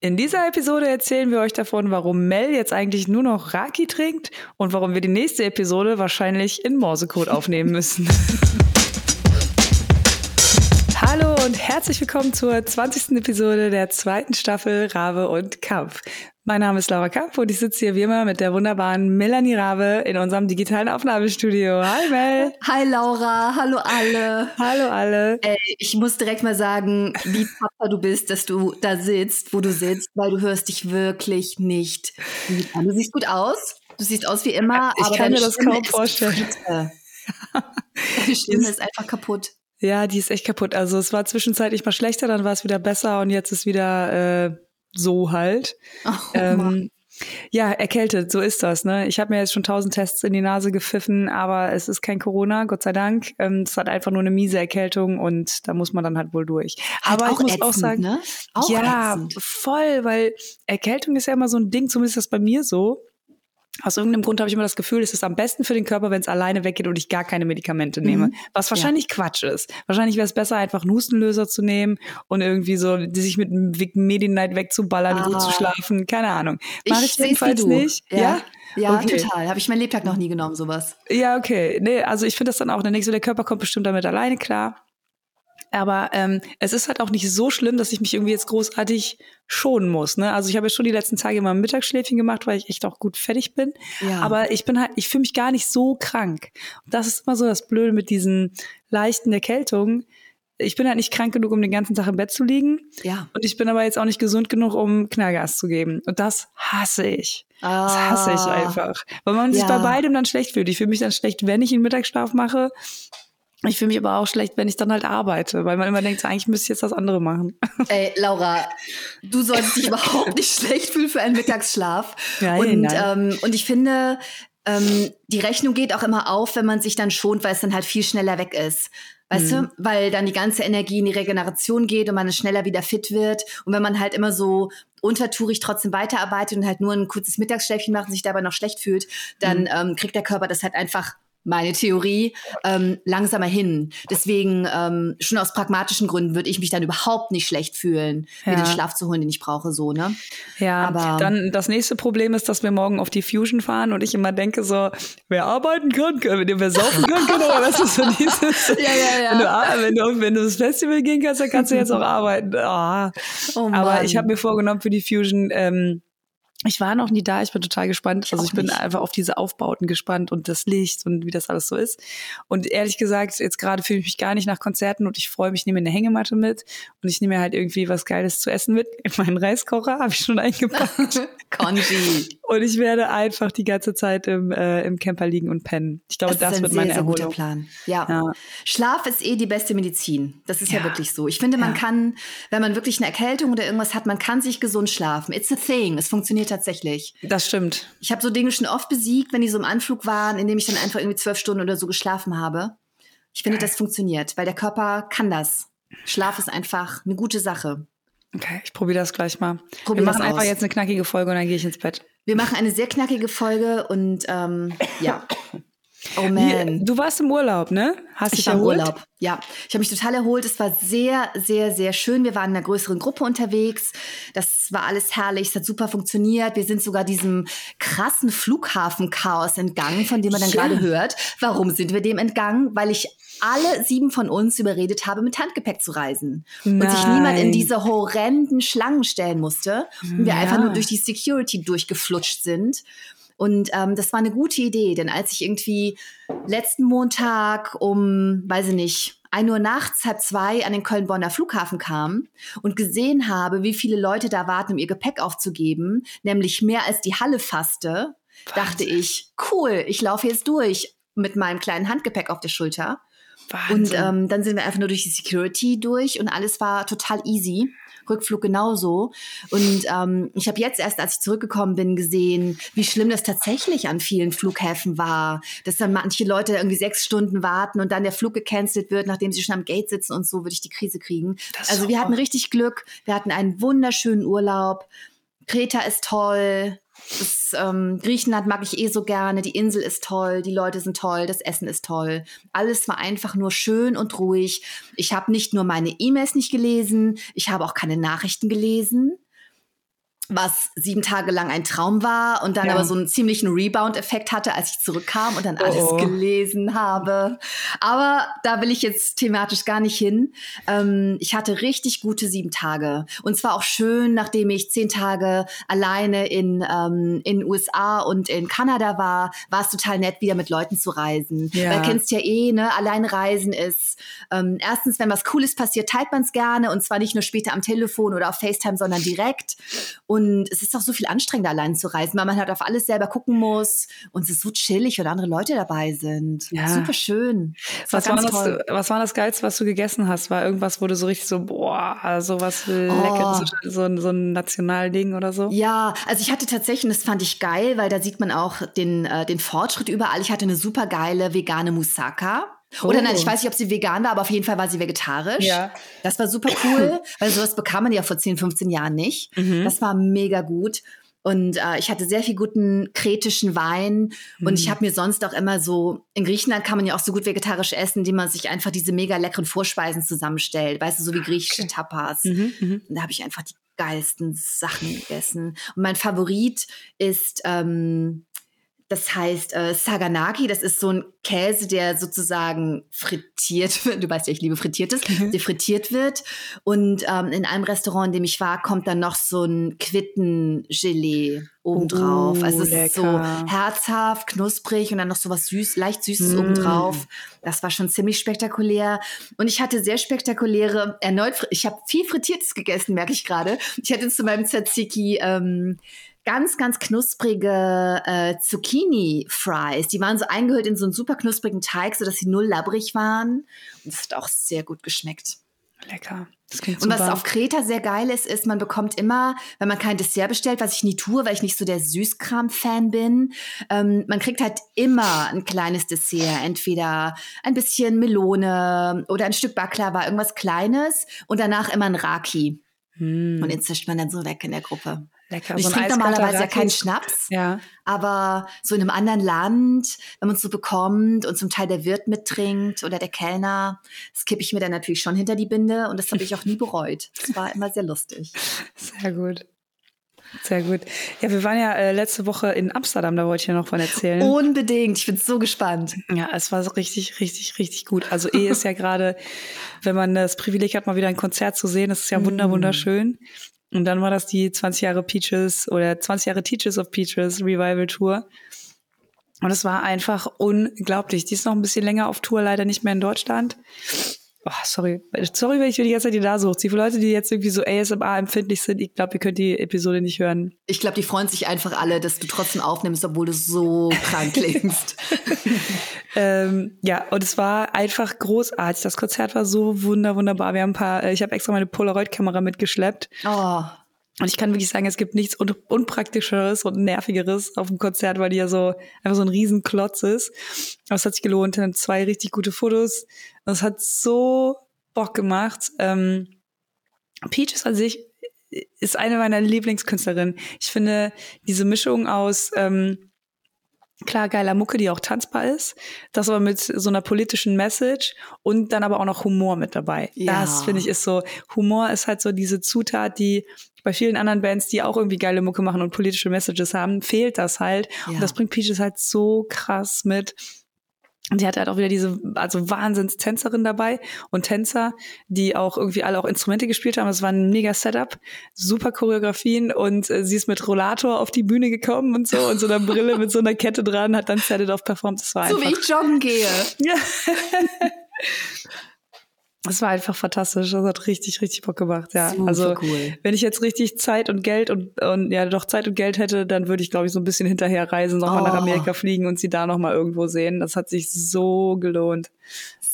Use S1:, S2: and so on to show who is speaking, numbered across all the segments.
S1: In dieser Episode erzählen wir euch davon, warum Mel jetzt eigentlich nur noch Raki trinkt und warum wir die nächste Episode wahrscheinlich in Morsecode aufnehmen müssen. Hallo und herzlich willkommen zur 20. Episode der zweiten Staffel Rabe und Kampf. Mein Name ist Laura Kampf und ich sitze hier wie immer mit der wunderbaren Melanie Rabe in unserem digitalen Aufnahmestudio. Hi Mel.
S2: Hi Laura, hallo alle.
S1: Hallo alle.
S2: Ey, ich muss direkt mal sagen, wie tapfer du bist, dass du da sitzt, wo du sitzt, weil du hörst dich wirklich nicht. Du siehst gut aus, du siehst aus wie immer,
S1: ich
S2: aber
S1: kann mir das
S2: Stimme
S1: kaum vorstellen.
S2: Deine Stimme ist einfach kaputt.
S1: Ja, die ist echt kaputt. Also es war zwischenzeitlich mal schlechter, dann war es wieder besser und jetzt ist wieder äh, so halt.
S2: Oh,
S1: ähm, ja, erkältet, so ist das. Ne? Ich habe mir jetzt schon tausend Tests in die Nase gepfiffen, aber es ist kein Corona, Gott sei Dank. Ähm, es hat einfach nur eine miese Erkältung und da muss man dann halt wohl durch.
S2: Halt
S1: aber ich muss
S2: ätzend,
S1: auch sagen,
S2: ne? Auch
S1: ja,
S2: ätzend.
S1: voll, weil Erkältung ist ja immer so ein Ding, zumindest ist das bei mir so. Aus irgendeinem Grund habe ich immer das Gefühl, es ist am besten für den Körper, wenn es alleine weggeht und ich gar keine Medikamente nehme.
S2: Mhm.
S1: Was wahrscheinlich Quatsch ist. Wahrscheinlich wäre es besser, einfach einen Hustenlöser zu nehmen und irgendwie so die sich mit einem Medi-Night wegzuballern, gut
S2: Ah.
S1: zu schlafen. Keine Ahnung. Mach ich,
S2: wie
S1: jedenfalls nicht.
S2: Ja, ja
S1: Okay.
S2: total. Habe ich mein Lebtag noch nie genommen, sowas.
S1: Ja, okay. Nee, also ich finde das dann auch, denkst du, der Körper kommt bestimmt damit alleine klar. Aber ähm, es ist halt auch nicht so schlimm, dass ich mich irgendwie jetzt großartig schonen muss. Ne? Also ich habe ja schon die letzten Tage immer ein Mittagsschläfchen gemacht, weil ich echt auch gut fertig bin.
S2: Ja.
S1: Aber ich bin halt, ich fühle mich gar nicht so krank. Und das ist immer so das Blöde mit diesen leichten Erkältungen. Ich bin halt nicht krank genug, um den ganzen Tag im Bett zu liegen.
S2: ja.
S1: Und ich bin aber jetzt auch nicht gesund genug, um Knallgas zu geben. Und das hasse ich. Das hasse ich
S2: Ah.
S1: einfach. Weil man sich
S2: Ja.
S1: bei beidem dann schlecht fühlt. Ich fühle mich dann schlecht, wenn ich einen Mittagsschlaf mache. Ich fühle mich aber auch schlecht, wenn ich dann halt arbeite, weil man immer denkt, eigentlich müsste ich jetzt das andere machen.
S2: Ey, Laura, du solltest dich überhaupt nicht schlecht fühlen für einen Mittagsschlaf.
S1: Nein,
S2: und,
S1: nein.
S2: Ähm, und ich finde, ähm, die Rechnung geht auch immer auf, wenn man sich dann schont, weil es dann halt viel schneller weg ist. Weißt
S1: Mhm.
S2: du? Weil dann die ganze Energie in die Regeneration geht und man schneller wieder fit wird. Und wenn man halt immer so untertourig trotzdem weiterarbeitet und halt nur ein kurzes Mittagsschläfchen macht und sich dabei noch schlecht fühlt, dann
S1: Mhm.
S2: ähm, kriegt der Körper das halt einfach meine Theorie, ähm, langsamer hin. Deswegen, ähm, schon aus pragmatischen Gründen würde ich mich dann überhaupt nicht schlecht fühlen, mir
S1: Ja.
S2: den Schlaf zu holen, den ich brauche, so, ne?
S1: Ja,
S2: Aber-
S1: dann das nächste Problem ist, dass wir morgen auf die Fusion fahren und ich immer denke so, wer arbeiten kann, kann wer saufen kann, aber das ist so dieses,
S2: Ja, ja, ja.
S1: Wenn, du, ar- wenn, du, wenn du ins Festival gehen kannst, dann kannst du jetzt auch arbeiten. Ah.
S2: Oh
S1: Aber ich habe mir vorgenommen für die Fusion, ähm, ich war noch nie da, ich bin total gespannt. Also ich bin
S2: nicht.
S1: einfach auf diese Aufbauten gespannt und das Licht und wie das alles so ist. Und ehrlich gesagt, jetzt gerade fühle ich mich gar nicht nach Konzerten und ich freue mich, ich nehme eine Hängematte mit und ich nehme mir halt irgendwie was Geiles zu essen mit. Meinen Reiskocher habe ich schon eingepackt.
S2: Conji.
S1: und ich werde einfach die ganze Zeit im, äh, im Camper liegen und pennen. Ich glaube, das,
S2: ein
S1: wird
S2: sehr,
S1: meine
S2: sehr guter
S1: Erholung.
S2: Plan. Ja.
S1: Ja.
S2: Schlaf ist eh die beste Medizin. Das ist ja,
S1: Ja.
S2: wirklich so. Ich finde, man
S1: Ja.
S2: kann, wenn man wirklich eine Erkältung oder irgendwas hat, man kann sich gesund schlafen. It's a thing. Es funktioniert tatsächlich.
S1: Das stimmt.
S2: Ich habe so Dinge schon oft besiegt, wenn die so im Anflug waren, indem ich dann einfach irgendwie zwölf Stunden oder so geschlafen habe. Ich finde, das funktioniert, weil der Körper kann das. Schlaf ist einfach eine gute Sache.
S1: Okay, ich probiere das gleich mal.
S2: Probier
S1: Wir machen einfach jetzt eine knackige Folge und dann gehe ich ins Bett.
S2: Wir machen eine sehr knackige Folge und ähm, ja. Oh man.
S1: du warst im Urlaub, ne? Hast
S2: Ich
S1: dich
S2: war im
S1: erholt?
S2: Urlaub. Ja, ich habe mich total erholt. Es war sehr, sehr, sehr schön. Wir waren in einer größeren Gruppe unterwegs. Das war alles herrlich. Es hat super funktioniert. Wir sind sogar diesem krassen Flughafenchaos entgangen, von dem man dann
S1: Ja.
S2: gerade hört. Warum sind wir dem entgangen? Weil ich alle sieben von uns überredet habe, mit Handgepäck zu reisen. Und sich niemand in
S1: Nein.
S2: diese horrenden Schlangen stellen musste. Und wir
S1: Ja.
S2: einfach nur durch die Security durchgeflutscht sind. Und ähm, das war eine gute Idee, denn als ich irgendwie letzten Montag um, weiß ich nicht, 1 Uhr nachts, halb zwei an den Köln-Bonner Flughafen kam und gesehen habe, wie viele Leute da warten, um ihr Gepäck aufzugeben, nämlich mehr als die Halle fasste, dachte ich, cool, ich laufe jetzt durch mit meinem kleinen Handgepäck auf der Schulter. Und
S1: Wahnsinn.
S2: ähm, dann sind wir einfach nur durch die Security durch und alles war total easy. Rückflug genauso. Und ähm, ich habe jetzt erst, als ich zurückgekommen bin, gesehen, wie schlimm das tatsächlich an vielen Flughäfen war. Dass dann manche Leute irgendwie sechs Stunden warten und dann der Flug gecancelt wird, nachdem sie schon am Gate sitzen und so würde ich die Krise kriegen.
S1: Das
S2: Also wir hatten richtig Glück. Wir hatten einen wunderschönen Urlaub. Kreta ist toll. Das, ähm, Griechenland mag ich eh so gerne. Die Insel ist toll, die Leute sind toll, das Essen ist toll. Alles war einfach nur schön und ruhig. Ich habe nicht nur meine E-Mails nicht gelesen, ich habe auch keine Nachrichten gelesen. Was sieben Tage lang ein Traum war und dann ja. aber so einen ziemlichen Rebound-Effekt hatte, als ich zurückkam und dann alles oh. gelesen habe. Aber da will ich jetzt thematisch gar nicht hin. Ähm, ich hatte richtig gute sieben Tage. Und zwar auch schön, nachdem ich zehn Tage alleine in ähm, in USA und in Kanada war, war es total nett, wieder mit Leuten zu reisen. Ja. Weil kennst ja eh, ne? Alleine reisen ist ähm, erstens, wenn was Cooles passiert, teilt man es gerne und zwar nicht nur später am Telefon oder auf FaceTime, sondern direkt. Und es ist auch so viel anstrengender, allein zu reisen, weil man halt auf alles selber gucken muss. Und es ist so chillig, wenn andere Leute dabei sind. Ja. Super schön.
S1: Was war, das, was war das Geilste, was du gegessen hast? War irgendwas, wo du so richtig so, boah, so was Leckeres, oh. so, so ein Nationalding oder so?
S2: Ja, also ich hatte tatsächlich, das fand ich geil, weil da sieht man auch den, äh, den Fortschritt überall. Ich hatte eine super geile vegane Moussaka. Oder nein, ich oh. weiß nicht, ob sie vegan war, aber auf jeden Fall war sie vegetarisch. Ja. Das war super cool, weil sowas bekam man ja vor 10, 15 Jahren nicht. Mhm. Das war mega gut. Und äh, ich hatte sehr viel guten kretischen Wein. Mhm. Und ich mhm. habe mir sonst auch immer so, in Griechenland kann man ja auch so gut vegetarisch essen, indem man sich einfach diese mega leckeren Vorspeisen zusammenstellt. Weißt du, so wie griechische okay. Tapas. Mhm, mhm. Und da habe ich einfach die geilsten Sachen gegessen. Und mein Favorit ist ähm, das heißt äh, Saganaki, das ist so ein Käse, der sozusagen frittiert wird. Du weißt ja, ich liebe frittiertes, mhm. der frittiert wird. Und ähm, in einem Restaurant, in dem ich war, kommt dann noch so ein Quittengelee obendrauf. Oh, also es lecker. ist so herzhaft, knusprig und dann noch so was süß, leicht süßes mm. obendrauf. Das war schon ziemlich spektakulär. Und ich hatte sehr spektakuläre, erneut, ich habe viel Frittiertes gegessen, merke ich gerade. Ich hatte zu meinem Tzatziki ähm, ganz, ganz knusprige äh, Zucchini-Fries. Die waren so eingehüllt in so einen super knusprigen Teig, sodass sie null labbrig waren. Und es hat auch sehr gut geschmeckt.
S1: Lecker.
S2: Und was auf Kreta sehr geil ist, ist, man bekommt immer, wenn man kein Dessert bestellt, was ich nie tue, weil ich nicht so der Süßkram-Fan bin, ähm, man kriegt halt immer ein kleines Dessert. Entweder ein bisschen Melone oder ein Stück Baklava, irgendwas Kleines und danach immer ein Raki. Hm. Und den zischt man dann so weg in der Gruppe. Lecker. Und ich so trinke normalerweise ja keinen Schnaps, ja. aber so in einem anderen Land, wenn man es so bekommt und zum Teil der Wirt mittrinkt oder der Kellner, das kippe ich mir dann natürlich schon hinter die Binde und das habe ich auch nie bereut. Das war immer sehr lustig.
S1: Sehr gut. Sehr gut. Ja, wir waren ja äh, letzte Woche in Amsterdam, da wollte ich ja noch von erzählen.
S2: Unbedingt, ich bin so gespannt.
S1: Ja, es war so richtig, richtig, richtig gut. Also eh ist ja gerade, wenn man das Privileg hat, mal wieder ein Konzert zu sehen, das ist ja wunder, wunderschön. Und dann war das die 20 Jahre Peaches oder 20 Jahre Teachers of Peaches Revival Tour. Und es war einfach unglaublich. Die ist noch ein bisschen länger auf Tour, leider nicht mehr in Deutschland. Oh, sorry. Sorry, wenn ich mir die ganze Zeit die da suche. Die Leute, die jetzt irgendwie so ASMR-empfindlich sind, ich glaube, ihr könnt die Episode nicht hören.
S2: Ich glaube, die freuen sich einfach alle, dass du trotzdem aufnimmst, obwohl du so krank klingst.
S1: ähm, ja, und es war einfach großartig. Das Konzert war so wunder, wunderbar. Wir haben ein paar, äh, ich habe extra meine Polaroid-Kamera mitgeschleppt. Oh. Und ich kann wirklich sagen, es gibt nichts un unpraktischeres und nervigeres auf dem Konzert, weil die ja so einfach so ein Riesenklotz ist. Aber es hat sich gelohnt. Dann zwei richtig gute Fotos. Und es hat so Bock gemacht. Ähm, Peaches an sich ist eine meiner Lieblingskünstlerinnen. Ich finde diese Mischung aus ähm, klar geiler Mucke, die auch tanzbar ist, das aber mit so einer politischen Message und dann aber auch noch Humor mit dabei. Ja. Das finde ich ist so, Humor ist halt so diese Zutat, die bei vielen anderen Bands, die auch irgendwie geile Mucke machen und politische Messages haben, fehlt das halt. Ja. Und das bringt Peaches halt so krass mit. Und sie hatte halt auch wieder diese, also Wahnsinns-Tänzerin dabei und Tänzer, die auch irgendwie alle auch Instrumente gespielt haben. Es war ein mega Setup, super Choreografien und äh, sie ist mit Rollator auf die Bühne gekommen und so und so einer Brille mit so einer Kette dran, hat dann Set It Off performt. Das war
S2: so
S1: einfach,
S2: wie ich joggen gehe. Ja.
S1: Es war einfach fantastisch. Das hat richtig, richtig Bock gemacht. Ja, Super also cool. wenn ich jetzt richtig Zeit und Geld und, und ja doch Zeit und Geld hätte, dann würde ich glaube ich so ein bisschen hinterher reisen, nochmal oh. nach Amerika fliegen und sie da nochmal irgendwo sehen. Das hat sich so gelohnt.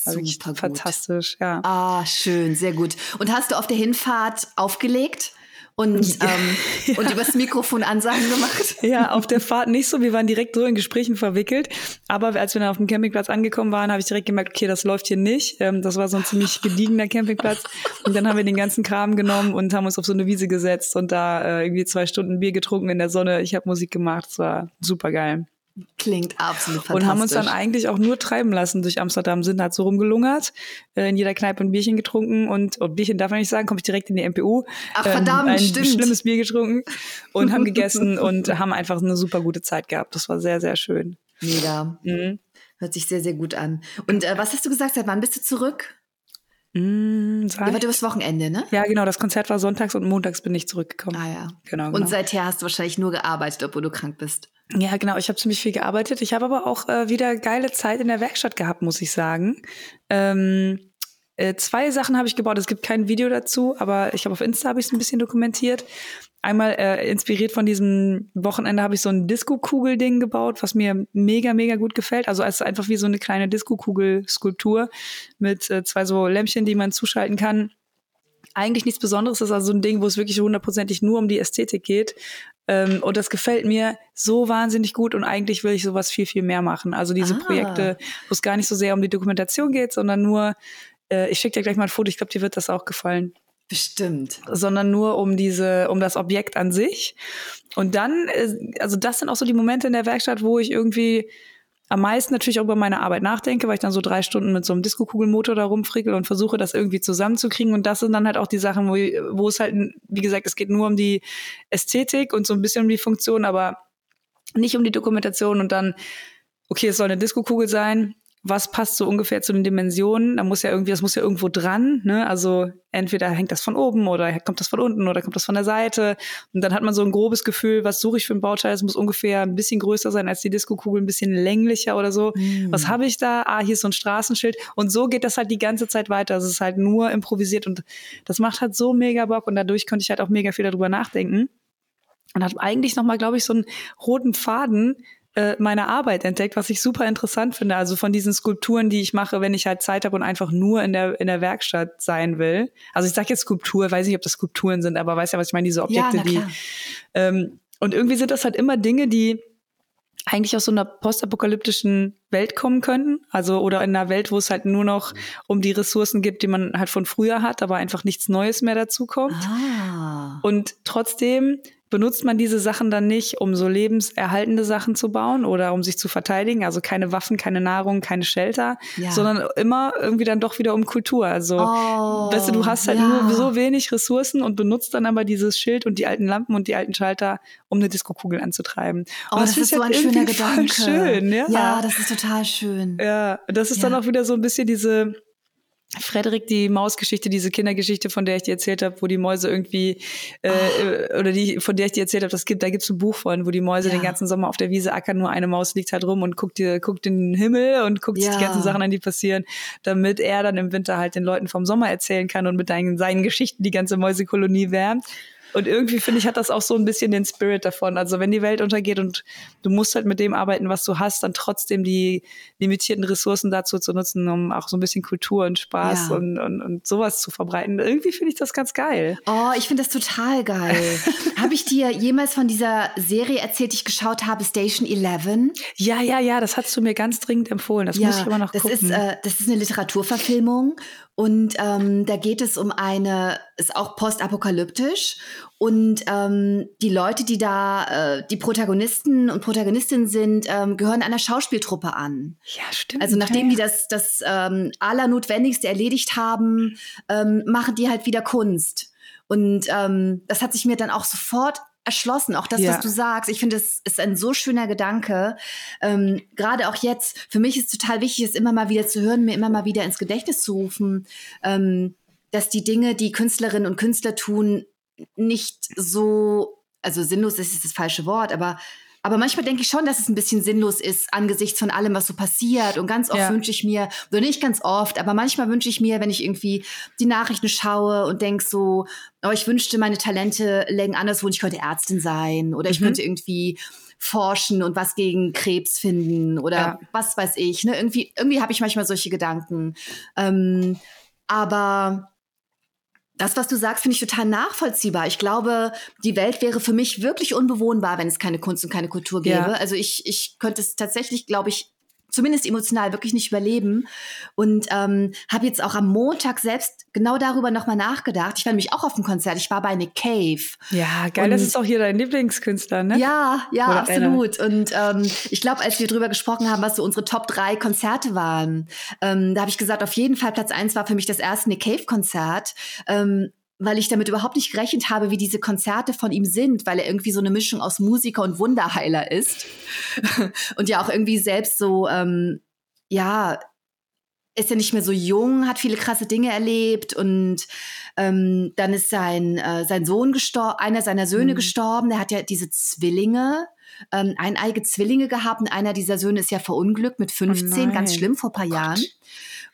S1: War wirklich fantastisch. Ja.
S2: Ah, schön, sehr gut. Und hast du auf der Hinfahrt aufgelegt? Und, ähm, ja. und übers Mikrofon Ansagen gemacht.
S1: Ja, auf der Fahrt nicht so. Wir waren direkt so in Gesprächen verwickelt. Aber als wir dann auf dem Campingplatz angekommen waren, habe ich direkt gemerkt, okay, das läuft hier nicht. Ähm, das war so ein ziemlich gediegener Campingplatz. Und dann haben wir den ganzen Kram genommen und haben uns auf so eine Wiese gesetzt und da äh, irgendwie zwei Stunden Bier getrunken in der Sonne. Ich habe Musik gemacht. Es war super geil.
S2: Klingt absolut fantastisch.
S1: Und haben uns dann eigentlich auch nur treiben lassen durch Amsterdam, sind halt so rumgelungert, äh, in jeder Kneipe ein Bierchen getrunken und, und Bierchen darf man nicht sagen, komme ich direkt in die MPU.
S2: Ach verdammt,
S1: ähm, ein
S2: stimmt.
S1: schlimmes Bier getrunken und haben gegessen und haben einfach eine super gute Zeit gehabt. Das war sehr, sehr schön.
S2: Mega.
S1: Mhm.
S2: Hört sich sehr, sehr gut an. Und äh, was hast du gesagt? Seit wann bist du zurück?
S1: Mm,
S2: Ja, war übers Wochenende, ne?
S1: ja, genau, das Konzert war sonntags und montags bin ich zurückgekommen.
S2: Ah ja.
S1: Genau, genau.
S2: Und seither hast du wahrscheinlich nur gearbeitet, obwohl du krank bist.
S1: Ja, genau. Ich habe ziemlich viel gearbeitet. Ich habe aber auch äh, wieder geile Zeit in der Werkstatt gehabt, muss ich sagen. Ähm, äh, zwei Sachen habe ich gebaut. Es gibt kein Video dazu, aber ich habe auf Insta habe ich es ein bisschen dokumentiert. Einmal äh, inspiriert von diesem Wochenende habe ich so ein Disco-Kugel-Ding gebaut, was mir mega, mega gut gefällt. Also es ist einfach wie so eine kleine Disco-Kugel-Skulptur mit äh, zwei so Lämpchen, die man zuschalten kann eigentlich nichts Besonderes. Das ist also ein Ding, wo es wirklich hundertprozentig nur um die Ästhetik geht. Ähm, und das gefällt mir so wahnsinnig gut und eigentlich will ich sowas viel, viel mehr machen. Also diese
S2: Ah.
S1: Projekte, wo es gar nicht so sehr um die Dokumentation geht, sondern nur, äh, ich schicke dir gleich mal ein Foto, ich glaube, dir wird das auch gefallen
S2: Bestimmt.
S1: sondern nur um diese, um das Objekt an sich. Und dann, äh, also das sind auch so die Momente in der Werkstatt, wo ich irgendwie am meisten natürlich auch über meine Arbeit nachdenke, weil ich dann so drei Stunden mit so einem Disco-Kugelmotor da rumfrickel und versuche, das irgendwie zusammenzukriegen. Und das sind dann halt auch die Sachen, wo, wo es halt, wie gesagt, es geht nur um die Ästhetik und so ein bisschen um die Funktion, aber nicht um die Dokumentation. Und dann, okay, es soll eine Disco-Kugel sein. Was passt so ungefähr zu den Dimensionen? Da muss ja irgendwie, das muss ja irgendwo dran, ne? Also entweder hängt das von oben oder kommt das von unten oder kommt das von der Seite. Und dann hat man so ein grobes Gefühl, was suche ich für ein Bauteil? Es muss ungefähr ein bisschen größer sein als die Disco-Kugel, ein bisschen länglicher oder so.
S2: Mm.
S1: Was habe ich da? Ah, hier ist so ein Straßenschild. Und so geht das halt die ganze Zeit weiter. Also es ist halt nur improvisiert und das macht halt so mega Bock und dadurch konnte ich halt auch mega viel darüber nachdenken. Und habe eigentlich nochmal, glaube ich, so einen roten Faden äh, meiner Arbeit entdeckt, was ich super interessant finde. Also von diesen Skulpturen, die ich mache, wenn ich halt Zeit habe und einfach nur in der in der Werkstatt sein will. Also ich sage jetzt Skulptur, weiß nicht, ob das Skulpturen sind, aber weißt ja, was ich meine, diese Objekte,
S2: ja,
S1: die ähm, und irgendwie sind das halt immer Dinge, die eigentlich aus so einer postapokalyptischen Welt kommen könnten. Also, oder in einer Welt, wo es halt nur noch um die Ressourcen gibt, die man halt von früher hat, aber einfach nichts Neues mehr dazu kommt.
S2: Ah.
S1: Und trotzdem benutzt man diese Sachen dann nicht, um so lebenserhaltende Sachen zu bauen oder um sich zu verteidigen. Also keine Waffen, keine Nahrung, keine Shelter,
S2: Ja.
S1: sondern immer irgendwie dann doch wieder um Kultur. Also,
S2: Oh,
S1: weißt du, du hast halt
S2: ja.
S1: nur so wenig Ressourcen und benutzt dann aber dieses Schild und die alten Lampen und die alten Schalter, um eine Diskokugel anzutreiben.
S2: Oh,
S1: und
S2: das,
S1: find
S2: ist
S1: ich
S2: so
S1: halt
S2: ein schöner Gedanke.
S1: Schön, ja.
S2: ja, das ist total schön.
S1: Ja, das ist dann auch wieder so ein bisschen diese Frederik, die Mausgeschichte, diese Kindergeschichte, von der ich dir erzählt habe, wo die Mäuse irgendwie, äh,
S2: Ah.
S1: oder die, von der ich dir erzählt habe, das gibt, da gibt's ein Buch von, wo die Mäuse
S2: Ja.
S1: den ganzen Sommer auf der Wiese ackern, nur eine Maus liegt halt rum und guckt dir, guckt in den Himmel und guckt sich die
S2: Ja.
S1: ganzen Sachen an, die passieren, damit er dann im Winter halt den Leuten vom Sommer erzählen kann und mit seinen Geschichten die ganze Mäusekolonie wärmt. Und irgendwie finde ich, hat das auch so ein bisschen den Spirit davon. Also wenn die Welt untergeht und du musst halt mit dem arbeiten, was du hast, dann trotzdem die limitierten Ressourcen dazu zu nutzen, um auch so ein bisschen Kultur und Spaß
S2: Ja.
S1: und, und, und sowas zu verbreiten. Irgendwie finde ich das ganz geil.
S2: Oh, ich finde das total geil. habe ich dir jemals von dieser Serie erzählt, die ich geschaut habe, Station 11?
S1: Ja, ja, ja, das hast du mir ganz dringend empfohlen. Das muss ich immer noch
S2: das
S1: gucken.
S2: ist äh, das ist eine Literaturverfilmung und ähm, da geht es um eine ist auch postapokalyptisch und ähm, die Leute, die da äh, die Protagonisten und Protagonistinnen sind, ähm, gehören einer Schauspieltruppe an.
S1: ja, stimmt.
S2: Also nachdem
S1: ja,
S2: die das das ähm, allernotwendigste erledigt haben, ähm, machen die halt wieder Kunst. Und ähm, das hat sich mir dann auch sofort erschlossen, auch das,
S1: Ja.
S2: was du sagst. Ich finde, es ist ein so schöner Gedanke. Ähm, Gerade auch jetzt, für mich ist total wichtig, es immer mal wieder zu hören, mir immer mal wieder ins Gedächtnis zu rufen, ähm, dass die Dinge, die Künstlerinnen und Künstler tun, nicht so, also sinnlos ist das falsche Wort, aber aber manchmal denke ich schon, dass es ein bisschen sinnlos ist angesichts von allem, was so passiert. Und ganz oft
S1: Ja.
S2: wünsche ich mir, oder nicht ganz oft, aber manchmal wünsche ich mir, wenn ich irgendwie die Nachrichten schaue und denke so, oh, ich wünschte, meine Talente lägen anderswo und ich könnte Ärztin sein oder ich
S1: Mhm.
S2: könnte irgendwie forschen und was gegen Krebs finden oder
S1: Ja.
S2: was weiß ich. Ne? Irgendwie, irgendwie habe ich manchmal solche Gedanken. Ähm, aber das, was du sagst, finde ich total nachvollziehbar. Ich glaube, die Welt wäre für mich wirklich unbewohnbar, wenn es keine Kunst und keine Kultur gäbe.
S1: Ja.
S2: Also ich, ich könnte es tatsächlich, glaube ich, zumindest emotional wirklich nicht überleben. Und ähm, habe jetzt auch am Montag selbst genau darüber nochmal nachgedacht. Ich war nämlich auch auf dem Konzert. Ich war bei Nick Cave.
S1: Ja, geil. Und, das ist auch hier dein Lieblingskünstler, ne?
S2: Ja, ja, Oder absolut. Einer. Und ähm, ich glaube, als wir drüber gesprochen haben, was so unsere Top drei Konzerte waren, ähm, da habe ich gesagt, auf jeden Fall Platz eins war für mich das erste Nick Cave Konzert. Ähm, weil ich damit überhaupt nicht gerechnet habe, wie diese Konzerte von ihm sind, weil er irgendwie so eine Mischung aus Musiker und Wunderheiler ist und ja auch irgendwie selbst so, ähm, ja, ist ja nicht mehr so jung, hat viele krasse Dinge erlebt und ähm, dann ist sein, äh, sein Sohn gestorben, einer seiner Söhne mhm. gestorben, der hat ja diese Zwillinge, ähm, eineige Zwillinge gehabt und einer dieser Söhne ist ja verunglückt mit 15, oh ganz schlimm vor ein paar Gott. Jahren.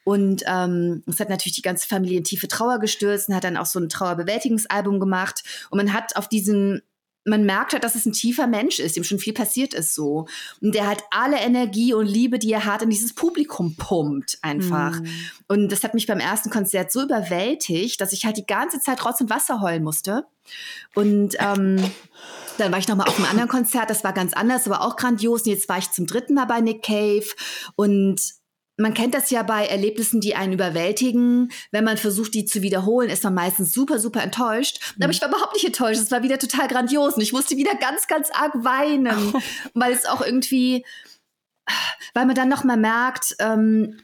S2: Und ähm, es hat natürlich die ganze Familie in tiefe Trauer gestürzt und hat dann auch so ein Trauerbewältigungsalbum gemacht. Und man hat auf diesen man merkt halt, dass es ein tiefer Mensch ist, dem schon viel passiert ist so. Und der halt alle Energie und Liebe, die er hat, in dieses Publikum pumpt einfach. Mm. Und das hat mich beim ersten Konzert so überwältigt, dass ich halt die ganze Zeit trotzdem Wasser heulen musste. Und ähm, dann war ich noch mal auf einem anderen Konzert, das war ganz anders, aber auch grandios. Und jetzt war ich zum dritten Mal bei Nick Cave und man kennt das ja bei Erlebnissen, die einen überwältigen. Wenn man versucht, die zu wiederholen, ist man meistens super, super enttäuscht. Mhm. Aber ich war überhaupt nicht enttäuscht. Es war wieder total grandios und ich musste wieder ganz, ganz arg weinen, weil es auch irgendwie, weil man dann noch mal merkt, ähm,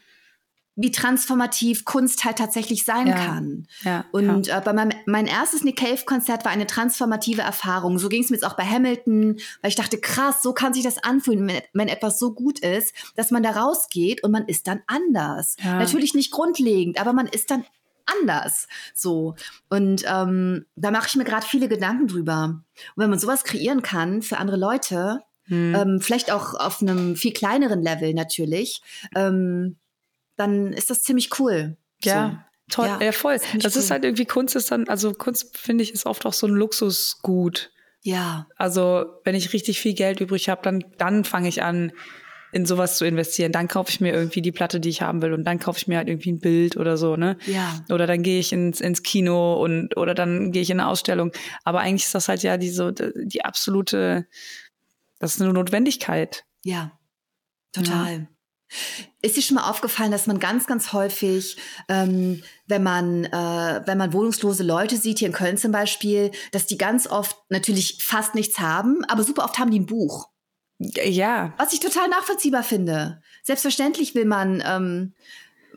S2: wie transformativ Kunst halt tatsächlich sein ja. kann. Ja, und ja. Äh, bei meinem mein erstes Nick Cave Konzert war eine transformative Erfahrung. So ging es mir jetzt auch bei Hamilton, weil ich dachte, krass, so kann sich das anfühlen, wenn, wenn etwas so gut ist, dass man da rausgeht und man ist dann anders. Natürlich nicht grundlegend, aber man ist dann anders. So. Und ähm, da mache ich mir gerade viele Gedanken drüber. Und wenn man sowas kreieren kann für andere Leute, hm. ähm, vielleicht auch auf einem viel kleineren Level natürlich, ähm, dann ist das ziemlich cool.
S1: Ja. So. Toll, ja, ja voll. Das, das ist halt irgendwie Kunst ist dann, also Kunst finde ich ist oft auch so ein Luxusgut.
S2: Ja.
S1: Also wenn ich richtig viel Geld übrig habe, dann dann fange ich an in sowas zu investieren. Dann kaufe ich mir irgendwie die Platte, die ich haben will und dann kaufe ich mir halt irgendwie ein Bild oder so, ne?
S2: Ja.
S1: Oder dann gehe ich ins, ins Kino und oder dann gehe ich in eine Ausstellung. Aber eigentlich ist das halt ja die so die absolute, das ist eine Notwendigkeit.
S2: Ja, total. Ja. Ist dir schon mal aufgefallen, dass man ganz, ganz häufig, ähm, wenn man, äh, wenn man wohnungslose Leute sieht, hier in Köln zum Beispiel, dass die ganz oft natürlich fast nichts haben, aber super oft haben die ein Buch.
S1: Ja.
S2: Was ich total nachvollziehbar finde. Selbstverständlich will man ähm,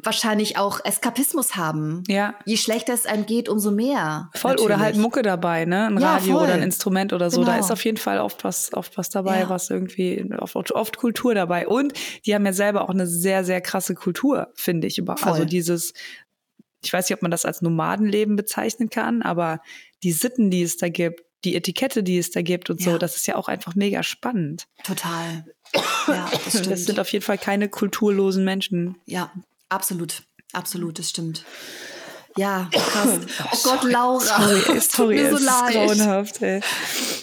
S2: wahrscheinlich auch Eskapismus haben.
S1: Ja.
S2: Je schlechter es einem geht, umso mehr.
S1: Voll natürlich. oder halt Mucke dabei, ne? Ein ja, Radio voll. oder ein Instrument oder so. Genau. Da ist auf jeden Fall oft was, oft was dabei, ja. was irgendwie oft, oft Kultur dabei. Und die haben ja selber auch eine sehr, sehr krasse Kultur, finde ich. Über, also dieses, ich weiß nicht, ob man das als Nomadenleben bezeichnen kann, aber die Sitten, die es da gibt, die Etikette, die es da gibt und ja. so, das ist ja auch einfach mega spannend.
S2: Total.
S1: Ja, das, das sind auf jeden Fall keine kulturlosen Menschen.
S2: Ja, Absolut, absolut, das stimmt. Ja, krass. Oh Gott, Laura.
S1: Sorry, sorry, mir so leid. grauenhaft, ey.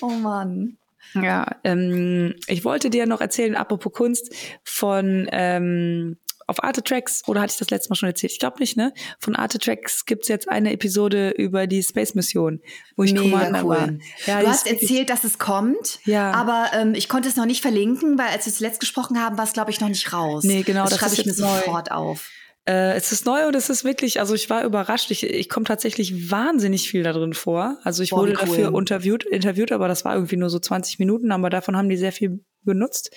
S2: Oh Mann.
S1: Ja, ähm, ich wollte dir noch erzählen, apropos Kunst, von ähm, auf Arte Tracks, oder hatte ich das letzte Mal schon erzählt? Ich glaube nicht, ne? Von Arte Tracks gibt's jetzt eine Episode über die Space-Mission, wo ich Mega cool. war.
S2: Ja, du hast erzählt, dass es kommt,
S1: ja.
S2: aber ähm, ich konnte es noch nicht verlinken, weil als wir zuletzt gesprochen haben, war es, glaube ich, noch nicht raus.
S1: Nee, genau,
S2: das, das schreibe ich mir neu. sofort auf.
S1: Äh, es ist neu und es ist wirklich, also ich war überrascht. Ich, ich komme tatsächlich wahnsinnig viel da drin vor. Also ich Boah, wurde cool. dafür interviewt, interviewt, aber das war irgendwie nur so 20 Minuten, aber davon haben die sehr viel benutzt.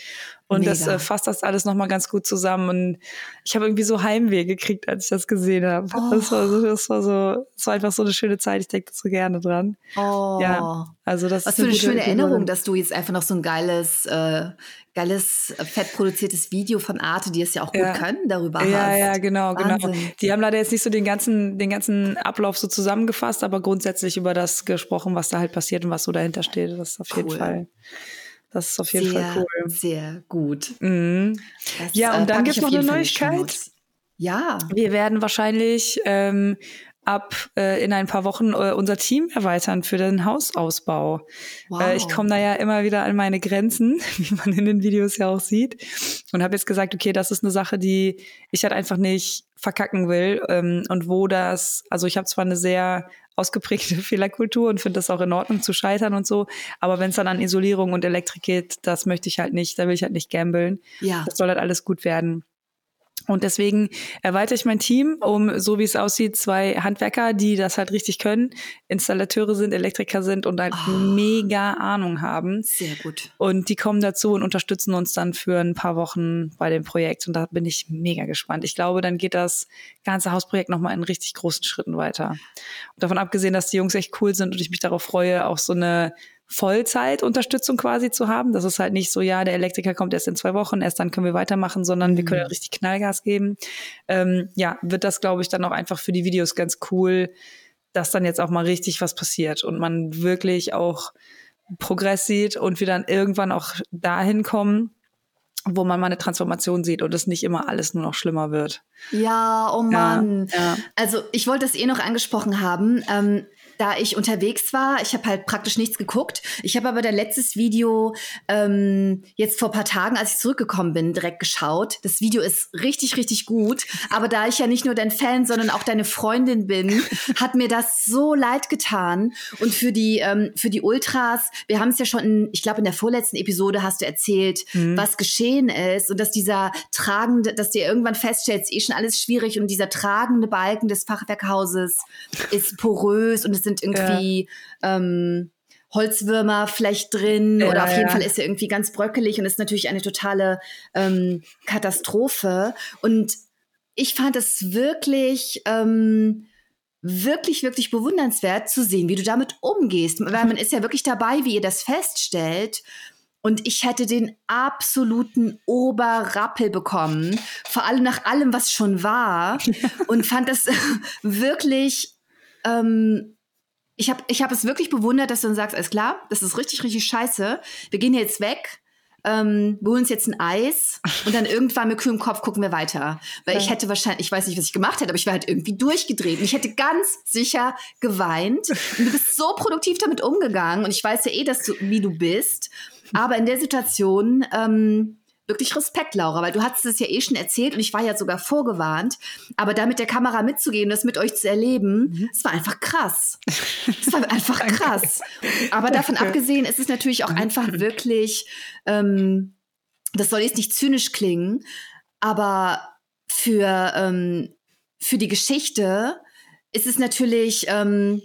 S1: Und Mega. das äh, fasst das alles nochmal ganz gut zusammen. Und ich habe irgendwie so Heimweh gekriegt, als ich das gesehen habe. Oh. Das, war so, das war so, das war einfach so eine schöne Zeit. Ich denke so gerne dran.
S2: Oh.
S1: Ja, also das
S2: Was für eine, eine schöne Erinnerung, dass du jetzt einfach noch so ein geiles, äh, geiles, fett produziertes Video von Arte, die es ja auch gut ja. können, darüber
S1: ja,
S2: hast.
S1: Ja, ja, genau, genau. Wahnsinn. genau. Die haben leider jetzt nicht so den ganzen, den ganzen Ablauf so zusammengefasst, aber grundsätzlich über das gesprochen, was da halt passiert und was so dahinter steht. Das ist auf cool. jeden Fall. Das ist auf jeden
S2: sehr,
S1: Fall cool.
S2: Sehr gut.
S1: Mhm. Das, ja, und äh, dann gibt es noch eine Neuigkeit.
S2: Ja.
S1: Wir werden wahrscheinlich ähm, ab äh, in ein paar Wochen äh, unser Team erweitern für den Hausausbau. Wow. Äh, ich komme da ja immer wieder an meine Grenzen, wie man in den Videos ja auch sieht. Und habe jetzt gesagt, okay, das ist eine Sache, die ich halt einfach nicht verkacken will. Ähm, und wo das, also ich habe zwar eine sehr ausgeprägte Fehlerkultur und finde das auch in Ordnung zu scheitern und so. Aber wenn es dann an Isolierung und Elektrik geht, das möchte ich halt nicht, da will ich halt nicht gambeln. Ja. Das soll halt alles gut werden. Und deswegen erweitere ich mein Team um, so wie es aussieht, zwei Handwerker, die das halt richtig können, Installateure sind, Elektriker sind und halt oh, mega Ahnung haben.
S2: Sehr gut.
S1: Und die kommen dazu und unterstützen uns dann für ein paar Wochen bei dem Projekt. Und da bin ich mega gespannt. Ich glaube, dann geht das ganze Hausprojekt nochmal in richtig großen Schritten weiter. Und davon abgesehen, dass die Jungs echt cool sind und ich mich darauf freue, auch so eine Vollzeitunterstützung quasi zu haben. Das ist halt nicht so, ja, der Elektriker kommt erst in zwei Wochen, erst dann können wir weitermachen, sondern mhm. wir können mhm. richtig Knallgas geben. Ähm, ja, wird das, glaube ich, dann auch einfach für die Videos ganz cool, dass dann jetzt auch mal richtig was passiert und man wirklich auch Progress sieht und wir dann irgendwann auch dahin kommen, wo man mal eine Transformation sieht und es nicht immer alles nur noch schlimmer wird.
S2: Ja, oh Mann. Ja, ja. Also ich wollte es eh noch angesprochen haben. Ähm, da ich unterwegs war. Ich habe halt praktisch nichts geguckt. Ich habe aber dein letztes Video ähm, jetzt vor paar Tagen, als ich zurückgekommen bin, direkt geschaut. Das Video ist richtig, richtig gut. Aber da ich ja nicht nur dein Fan, sondern auch deine Freundin bin, hat mir das so leid getan. Und für die ähm, für die Ultras, wir haben es ja schon, in, ich glaube in der vorletzten Episode hast du erzählt, mhm. was geschehen ist und dass dieser tragende, dass dir irgendwann feststellst, eh schon alles schwierig und dieser tragende Balken des Fachwerkhauses ist porös und es sind irgendwie ja. ähm, Holzwürmer vielleicht drin ja, oder auf jeden. Fall ist er irgendwie ganz bröckelig und ist natürlich eine totale ähm, Katastrophe. Und ich fand es wirklich, ähm, wirklich, wirklich bewundernswert zu sehen, wie du damit umgehst. Weil man ist ja wirklich dabei, wie ihr das feststellt. Und ich hätte den absoluten Oberrappel bekommen, vor allem nach allem, was schon war. und fand das wirklich ähm, ich habe ich hab es wirklich bewundert, dass du dann sagst, alles klar, das ist richtig, richtig scheiße. Wir gehen jetzt weg, ähm, wir holen uns jetzt ein Eis und dann irgendwann mit kühlem Kopf gucken wir weiter. Weil ja. ich hätte wahrscheinlich, ich weiß nicht, was ich gemacht hätte, aber ich wäre halt irgendwie durchgedreht. Und ich hätte ganz sicher geweint. Und du bist so produktiv damit umgegangen. Und ich weiß ja eh, dass du, wie du bist. Aber in der Situation ähm, wirklich Respekt, Laura, weil du hattest es ja eh schon erzählt und ich war ja sogar vorgewarnt. Aber da mit der Kamera mitzugehen, das mit euch zu erleben, mhm. das war einfach krass. Das war einfach krass. Aber davon abgesehen ist es natürlich auch einfach wirklich, ähm, das soll jetzt nicht zynisch klingen, aber für, ähm, für die Geschichte ist es natürlich, ähm,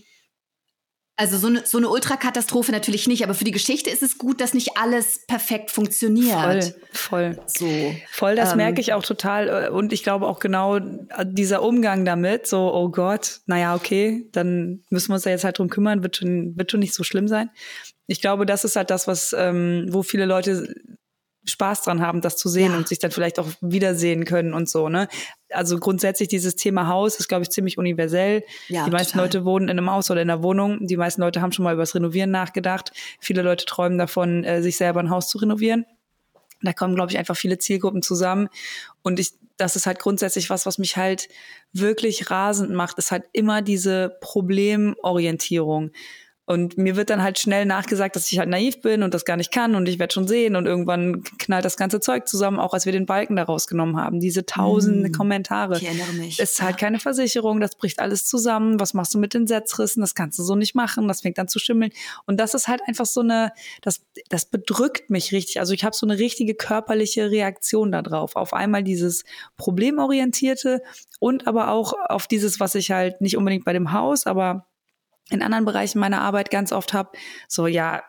S2: also so eine, so eine Ultrakatastrophe natürlich nicht, aber für die Geschichte ist es gut, dass nicht alles perfekt funktioniert.
S1: Voll, voll. So. Voll, das ähm, merke ich auch total. Und ich glaube auch genau dieser Umgang damit, so, oh Gott, naja, okay, dann müssen wir uns da jetzt halt drum kümmern, wird schon, wird schon nicht so schlimm sein. Ich glaube, das ist halt das, was, ähm, wo viele Leute Spaß dran haben, das zu sehen ja. und sich dann vielleicht auch wiedersehen können und so, ne? Also grundsätzlich dieses Thema Haus ist, glaube ich, ziemlich universell. Ja, die meisten total. Leute wohnen in einem Haus oder in einer Wohnung. Die meisten Leute haben schon mal über das Renovieren nachgedacht. Viele Leute träumen davon, äh, sich selber ein Haus zu renovieren. Da kommen, glaube ich, einfach viele Zielgruppen zusammen. Und ich, das ist halt grundsätzlich was, was mich halt wirklich rasend macht, ist halt immer diese Problemorientierung. Und mir wird dann halt schnell nachgesagt, dass ich halt naiv bin und das gar nicht kann und ich werde schon sehen und irgendwann knallt das ganze Zeug zusammen, auch als wir den Balken da rausgenommen haben. Diese tausende mm, Kommentare.
S2: Ich erinnere mich.
S1: Es ist halt keine Versicherung, das bricht alles zusammen. Was machst du mit den Setzrissen? Das kannst du so nicht machen. Das fängt an zu schimmeln. Und das ist halt einfach so eine, das, das bedrückt mich richtig. Also ich habe so eine richtige körperliche Reaktion darauf. Auf einmal dieses Problemorientierte und aber auch auf dieses, was ich halt nicht unbedingt bei dem Haus, aber in anderen Bereichen meiner Arbeit ganz oft habe, so ja,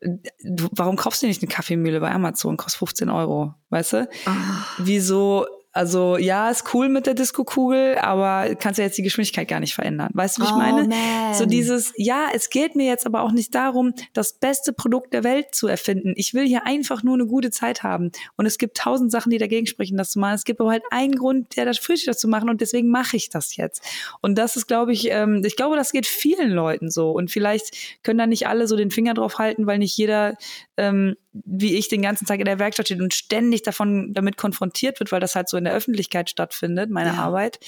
S1: du, warum kaufst du nicht eine Kaffeemühle bei Amazon? Kostet 15 Euro, weißt du? Oh. Wieso also ja, ist cool mit der Disco-Kugel, aber kannst ja jetzt die Geschwindigkeit gar nicht verändern. Weißt du, wie ich oh, meine? Man. So dieses, ja, es geht mir jetzt aber auch nicht darum, das beste Produkt der Welt zu erfinden. Ich will hier einfach nur eine gute Zeit haben. Und es gibt tausend Sachen, die dagegen sprechen, das zu machen. Es gibt aber halt einen Grund, der das fühlt, das zu machen und deswegen mache ich das jetzt. Und das ist, glaube ich, ähm, ich glaube, das geht vielen Leuten so. Und vielleicht können da nicht alle so den Finger drauf halten, weil nicht jeder ähm, wie ich den ganzen Tag in der Werkstatt steht und ständig davon damit konfrontiert wird, weil das halt so in der Öffentlichkeit stattfindet, meine ja. Arbeit.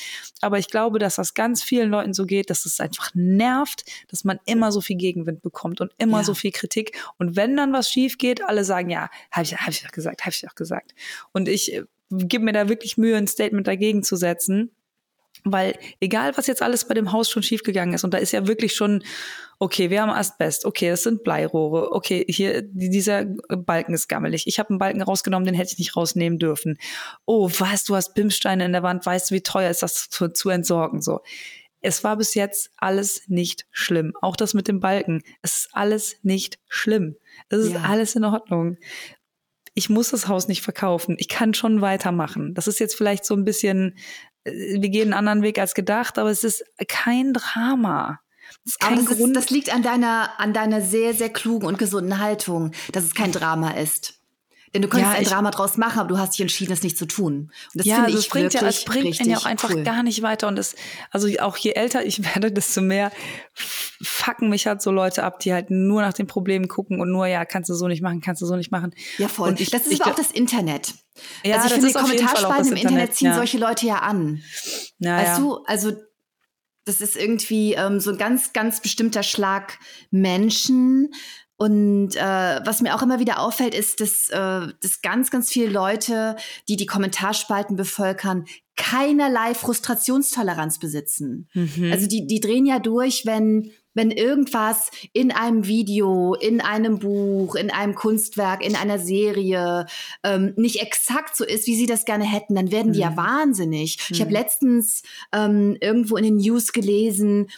S1: Aber ich glaube, dass das ganz vielen Leuten so geht, dass es einfach nervt, dass man immer so viel Gegenwind bekommt und immer ja. so viel Kritik. Und wenn dann was schief geht, alle sagen, ja, habe ich, hab ich doch gesagt, habe ich doch gesagt. Und ich äh, gebe mir da wirklich Mühe, ein Statement dagegen zu setzen Weil egal, was jetzt alles bei dem Haus schon schiefgegangen ist, und da ist ja wirklich schon, okay, wir haben Asbest, okay, das sind Bleirohre, okay, hier, dieser Balken ist gammelig. Ich habe einen Balken rausgenommen, den hätte ich nicht rausnehmen dürfen. Oh, was, du hast Bimsteine in der Wand, weißt du, wie teuer ist das zu, zu entsorgen, so. Es war bis jetzt alles nicht schlimm. Auch das mit dem Balken. Es ist alles nicht schlimm. Es ist ja. alles in Ordnung ich muss das Haus nicht verkaufen. Ich kann schon weitermachen. Das ist jetzt vielleicht so ein bisschen, wir gehen einen anderen Weg als gedacht, aber es ist kein Drama.
S2: Das, ist kein das, ist, das liegt an deiner, an deiner sehr, sehr klugen und gesunden Haltung, dass es kein Drama ist. Denn du könntest ja, ein Drama draus machen, aber du hast dich entschieden, es nicht zu tun. Und das
S1: ja,
S2: finde
S1: also
S2: ich
S1: bringt ja, es bringt einen ja auch einfach cool. gar nicht weiter. Und das, also auch je älter ich werde, desto mehr fucken mich halt so Leute ab, die halt nur nach den Problemen gucken und nur, ja, kannst du so nicht machen, kannst du so nicht machen.
S2: Ja, voll. Und ich, das ist ich, aber auch das Internet. Ja, also ich finde, die Kommentarspalten im Internet ziehen ja. solche Leute ja an. Ja, weißt ja. du, also das ist irgendwie ähm, so ein ganz, ganz bestimmter Schlag Menschen, und äh, was mir auch immer wieder auffällt, ist, dass, äh, dass ganz, ganz viele Leute, die die Kommentarspalten bevölkern, keinerlei Frustrationstoleranz besitzen. Mhm. Also die, die drehen ja durch, wenn, wenn irgendwas in einem Video, in einem Buch, in einem Kunstwerk, in einer Serie ähm, nicht exakt so ist, wie sie das gerne hätten, dann werden die mhm. ja wahnsinnig. Mhm. Ich habe letztens ähm, irgendwo in den News gelesen,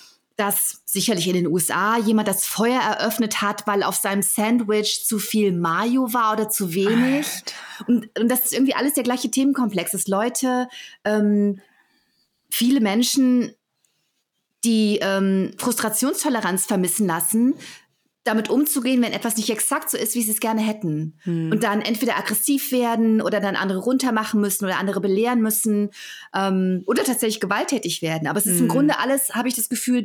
S2: dass sicherlich in den USA jemand das Feuer eröffnet hat, weil auf seinem Sandwich zu viel Mayo war oder zu wenig. Und, und das ist irgendwie alles der gleiche Themenkomplex, dass Leute, ähm, viele Menschen, die ähm, Frustrationstoleranz vermissen lassen, damit umzugehen, wenn etwas nicht exakt so ist, wie sie es gerne hätten. Hm. Und dann entweder aggressiv werden oder dann andere runtermachen müssen oder andere belehren müssen ähm, oder tatsächlich gewalttätig werden. Aber es ist hm. im Grunde alles, habe ich das Gefühl,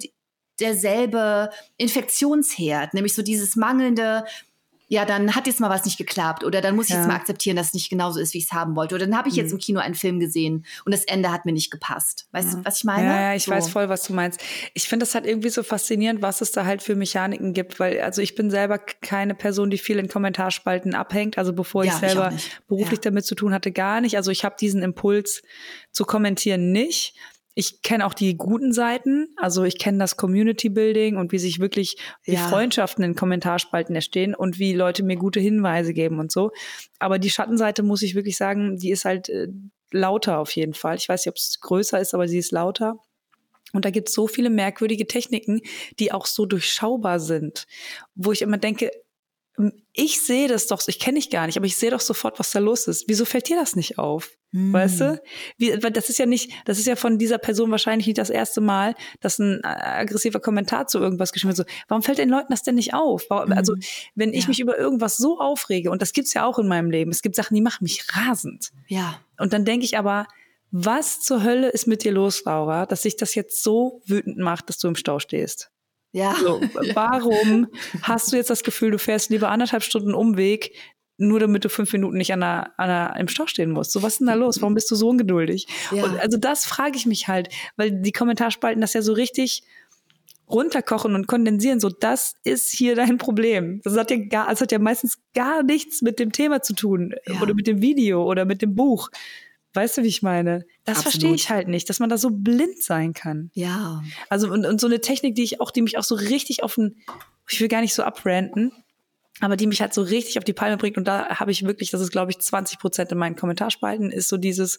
S2: derselbe Infektionsherd, nämlich so dieses mangelnde, ja, dann hat jetzt mal was nicht geklappt oder dann muss ich ja. jetzt mal akzeptieren, dass es nicht genauso ist, wie ich es haben wollte. Oder dann habe ich jetzt mhm. im Kino einen Film gesehen und das Ende hat mir nicht gepasst. Weißt ja. du, was ich meine?
S1: Ja, ja ich so. weiß voll, was du meinst. Ich finde das halt irgendwie so faszinierend, was es da halt für Mechaniken gibt, weil also ich bin selber keine Person, die viel in Kommentarspalten abhängt. Also bevor ich selber ich beruflich damit zu tun hatte, gar nicht. Also ich habe diesen Impuls zu kommentieren nicht ich kenne auch die guten Seiten, also ich kenne das Community Building und wie sich wirklich die ja. Freundschaften in Kommentarspalten entstehen und wie Leute mir gute Hinweise geben und so. Aber die Schattenseite muss ich wirklich sagen, die ist halt äh, lauter auf jeden Fall. Ich weiß nicht, ob es größer ist, aber sie ist lauter. Und da gibt es so viele merkwürdige Techniken, die auch so durchschaubar sind, wo ich immer denke, ich sehe das doch, ich kenne dich gar nicht, aber ich sehe doch sofort, was da los ist. Wieso fällt dir das nicht auf? Hm. Weißt du? Wie, das ist ja nicht, das ist ja von dieser Person wahrscheinlich nicht das erste Mal, dass ein äh, aggressiver Kommentar zu irgendwas geschrieben wird. So, warum fällt den Leuten das denn nicht auf? Warum, also, hm. wenn ich ja. mich über irgendwas so aufrege, und das gibt's ja auch in meinem Leben, es gibt Sachen, die machen mich rasend.
S2: Ja.
S1: Und dann denke ich aber, was zur Hölle ist mit dir los, Laura, dass sich das jetzt so wütend macht, dass du im Stau stehst?
S2: Ja.
S1: So, warum hast du jetzt das Gefühl, du fährst lieber anderthalb Stunden Umweg, nur damit du fünf Minuten nicht an der, an der, im Stau stehen musst. So, was ist denn da los? Warum bist du so ungeduldig? Ja. Und also das frage ich mich halt, weil die Kommentarspalten das ja so richtig runterkochen und kondensieren. So, das ist hier dein Problem. Das hat ja gar, das hat ja meistens gar nichts mit dem Thema zu tun ja. oder mit dem Video oder mit dem Buch. Weißt du, wie ich meine? Das verstehe ich halt nicht, dass man da so blind sein kann.
S2: Ja.
S1: Also und, und so eine Technik, die ich auch, die mich auch so richtig auf den, ich will gar nicht so abranten, aber die mich halt so richtig auf die Palme bringt. Und da habe ich wirklich, das ist glaube ich 20 Prozent in meinen Kommentarspalten, ist so dieses,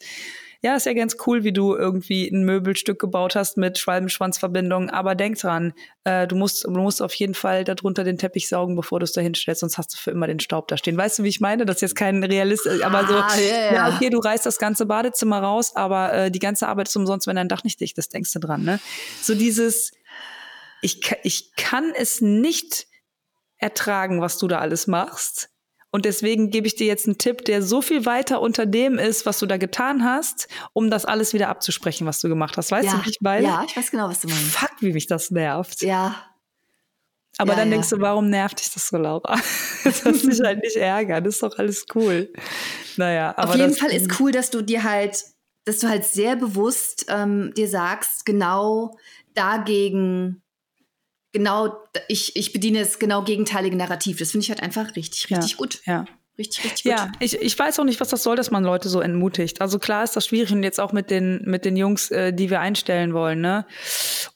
S1: ja, ist ja ganz cool, wie du irgendwie ein Möbelstück gebaut hast mit Schwalbenschwanzverbindung, aber denk dran, äh, du musst, du musst auf jeden Fall darunter den Teppich saugen, bevor du es da hinstellst, sonst hast du für immer den Staub da stehen. Weißt du, wie ich meine? Das ist jetzt kein Realist, äh, aber so, ah, yeah, ja, okay, du reißt das ganze Badezimmer raus, aber äh, die ganze Arbeit ist umsonst, wenn dein Dach nicht dicht ist, denkst du dran, ne? So dieses, ich, ich kann es nicht ertragen, was du da alles machst. Und deswegen gebe ich dir jetzt einen Tipp, der so viel weiter unter dem ist, was du da getan hast, um das alles wieder abzusprechen, was du gemacht hast. Weißt
S2: ja,
S1: du, wie ich meine?
S2: Ja, ich weiß genau, was du meinst.
S1: Fuck, wie mich das nervt.
S2: Ja.
S1: Aber ja, dann ja. denkst du, warum nervt dich das so, Laura? das soll mich halt nicht ärgern. Das ist doch alles cool. Naja,
S2: aber. Auf jeden Fall ist cool, dass du dir halt, dass du halt sehr bewusst ähm, dir sagst, genau dagegen genau, ich, ich bediene das genau gegenteilige Narrativ. Das finde ich halt einfach richtig, richtig
S1: ja,
S2: gut.
S1: Ja.
S2: Richtig, richtig gut.
S1: Ja, ich, ich weiß auch nicht, was das soll, dass man Leute so entmutigt. Also klar ist das schwierig und jetzt auch mit den, mit den Jungs, äh, die wir einstellen wollen, ne?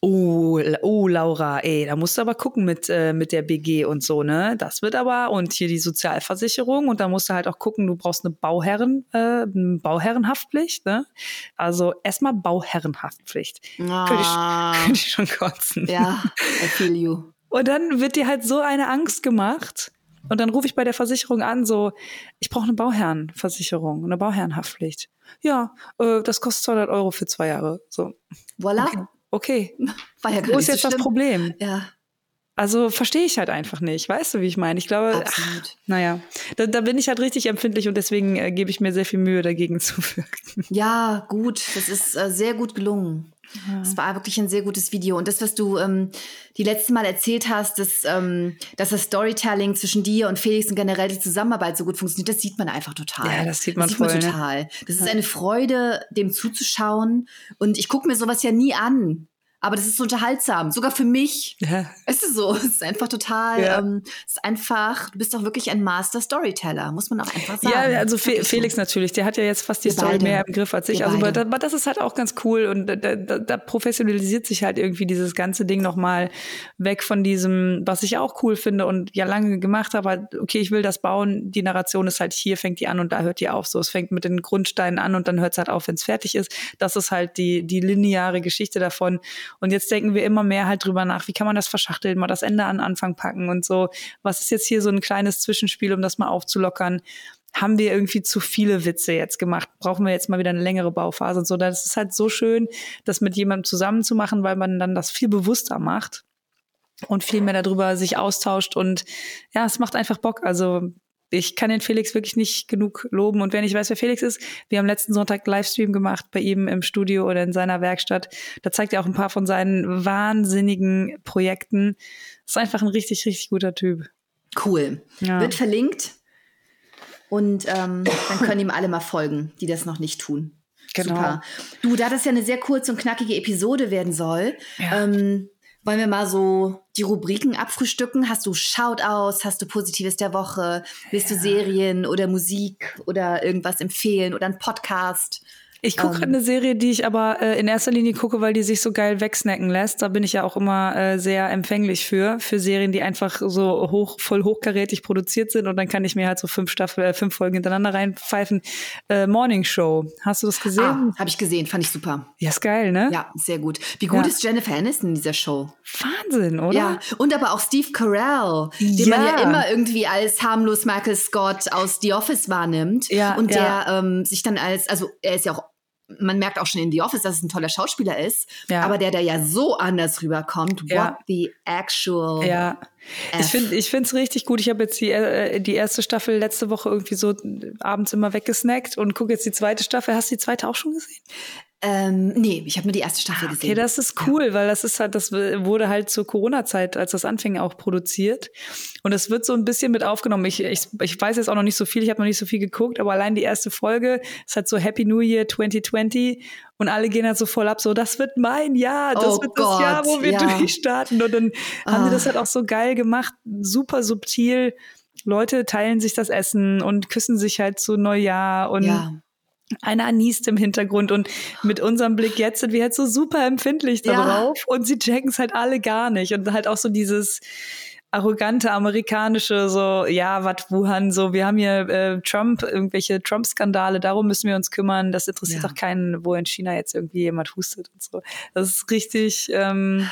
S1: Oh, oh, Laura, ey, da musst du aber gucken mit, äh, mit der BG und so, ne? Das wird aber, und hier die Sozialversicherung und da musst du halt auch gucken, du brauchst eine Bauherren, äh, eine Bauherrenhaftpflicht, ne? Also erstmal Bauherrenhaftpflicht.
S2: Ah.
S1: Könnte ich, könnte ich schon kotzen.
S2: Ja, I feel you.
S1: Und dann wird dir halt so eine Angst gemacht. Und dann rufe ich bei der Versicherung an, so, ich brauche eine Bauherrenversicherung, eine Bauherrenhaftpflicht. Ja, äh, das kostet 200 Euro für zwei Jahre. So,
S2: Voilà.
S1: okay.
S2: War ja gar
S1: Wo ist jetzt
S2: so
S1: das
S2: schlimm.
S1: Problem?
S2: Ja,
S1: Also verstehe ich halt einfach nicht. Weißt du, wie ich meine? Ich glaube, ach, naja, da, da bin ich halt richtig empfindlich und deswegen äh, gebe ich mir sehr viel Mühe, dagegen zu wirken.
S2: Ja, gut. Das ist äh, sehr gut gelungen. Es war wirklich ein sehr gutes Video. Und das, was du ähm, die letzte Mal erzählt hast, dass, ähm, dass das Storytelling zwischen dir und Felix und generell die Zusammenarbeit so gut funktioniert, das sieht man einfach total.
S1: Ja, das sieht man
S2: das
S1: voll, ne?
S2: total. Das ist eine Freude, dem zuzuschauen. Und ich gucke mir sowas ja nie an. Aber das ist so unterhaltsam, sogar für mich.
S1: Ja.
S2: Es ist so, es ist einfach total,
S1: Ja.
S2: ähm, es ist einfach, du bist doch wirklich ein Master Storyteller, muss man auch einfach sagen.
S1: Ja, also Fe
S2: Wirklich so.
S1: Felix natürlich, der hat ja jetzt fast die
S2: Wir
S1: Story
S2: beide.
S1: mehr im Griff als ich.
S2: Wir
S1: Also aber
S2: beide.
S1: das, aber das ist halt auch ganz cool und da, da, da professionalisiert sich halt irgendwie dieses ganze Ding nochmal weg von diesem, was ich auch cool finde und ja lange gemacht habe, halt, okay, ich will das bauen, die Narration ist halt hier, fängt die an und da hört die auf. So, es fängt mit den Grundsteinen an und dann hört es halt auf, wenn es fertig ist. Das ist halt die, die lineare Geschichte davon. Und jetzt denken wir immer mehr halt drüber nach, wie kann man das verschachteln, mal das Ende an Anfang packen und so. Was ist jetzt hier so ein kleines Zwischenspiel, um das mal aufzulockern? haben wir irgendwie zu viele Witze jetzt gemacht? Brauchen wir jetzt mal wieder eine längere Bauphase und so? Das ist halt so schön, das mit jemandem zusammen zu machen, weil man dann das viel bewusster macht und viel mehr darüber sich austauscht und ja, es macht einfach Bock. Also ich kann den Felix wirklich nicht genug loben. Und wer nicht weiß, wer Felix ist, wir haben letzten Sonntag Livestream gemacht bei ihm im Studio oder in seiner Werkstatt. Da zeigt er auch ein paar von seinen wahnsinnigen Projekten. Ist einfach ein richtig, richtig guter Typ.
S2: Cool.
S1: Ja.
S2: Wird verlinkt. Und ähm, dann können ihm alle mal folgen, die das noch nicht tun.
S1: Genau.
S2: Super. Du, da das ja eine sehr kurze und knackige Episode werden soll,
S1: Ja.
S2: ähm, wollen wir mal so die Rubriken abfrühstücken? Hast du Shoutouts? Hast du Positives der Woche? Willst du Serien oder Musik oder irgendwas empfehlen oder einen Podcast?
S1: Ich gucke
S2: Ähm.
S1: eine Serie, die ich aber äh, in erster Linie gucke, weil die sich so geil wegsnacken lässt. Da bin ich ja auch immer äh, sehr empfänglich für, für Serien, die einfach so hoch, voll hochkarätig produziert sind und dann kann ich mir halt so fünf Staffel, äh, fünf Folgen hintereinander reinpfeifen. Äh, Morning Show. Hast du das gesehen?
S2: Ah, habe ich gesehen, fand ich super.
S1: Ja, ist geil, ne?
S2: Ja, sehr gut. Wie gut
S1: Ja.
S2: ist Jennifer Aniston in dieser Show?
S1: Wahnsinn, oder?
S2: Ja, und aber auch Steve Carell, den man ja
S1: Ja.
S2: immer irgendwie als harmlos Michael Scott aus The Office wahrnimmt.
S1: Ja,
S2: und
S1: ja.
S2: der ähm, sich dann als, also er ist ja auch, man merkt auch schon in The Office, dass es ein toller Schauspieler ist,
S1: Ja.
S2: aber der da ja so anders rüberkommt.
S1: Ja.
S2: What the actual.
S1: Ja. Ich
S2: F.
S1: finde ich finde es richtig gut. Ich habe jetzt die, äh, die erste Staffel letzte Woche irgendwie so abends immer weggesnackt und gucke jetzt die zweite Staffel. Hast du die zweite auch schon gesehen?
S2: Ähm, nee, ich habe nur die erste Staffel
S1: Okay,
S2: gesehen.
S1: das ist cool, weil das ist halt, das wurde halt zur Corona-Zeit, als das anfing, auch produziert. Und es wird so ein bisschen mit aufgenommen. Ich, ich, ich weiß jetzt auch noch nicht so viel, ich habe noch nicht so viel geguckt, aber allein die erste Folge ist halt so Happy New Year 2020 und alle gehen halt so voll ab, so, das wird mein Jahr, das
S2: Oh
S1: wird das Jahr, wo
S2: Gott,
S1: wir
S2: ja.
S1: durchstarten. Und dann haben die
S2: Ah.
S1: das halt auch so geil gemacht, super subtil. Leute teilen sich das Essen und küssen sich halt zu Neujahr und
S2: ja.
S1: Einer niest im Hintergrund und mit unserem Blick jetzt sind wir halt so super empfindlich
S2: Ja.
S1: darauf und sie checken es halt alle gar nicht und halt auch so dieses arrogante amerikanische so ja was Wuhan so wir haben hier äh, Trump irgendwelche Trump-Skandale darum müssen wir uns kümmern das interessiert
S2: Ja.
S1: doch keinen wo in China jetzt irgendwie jemand hustet und so das ist richtig ähm,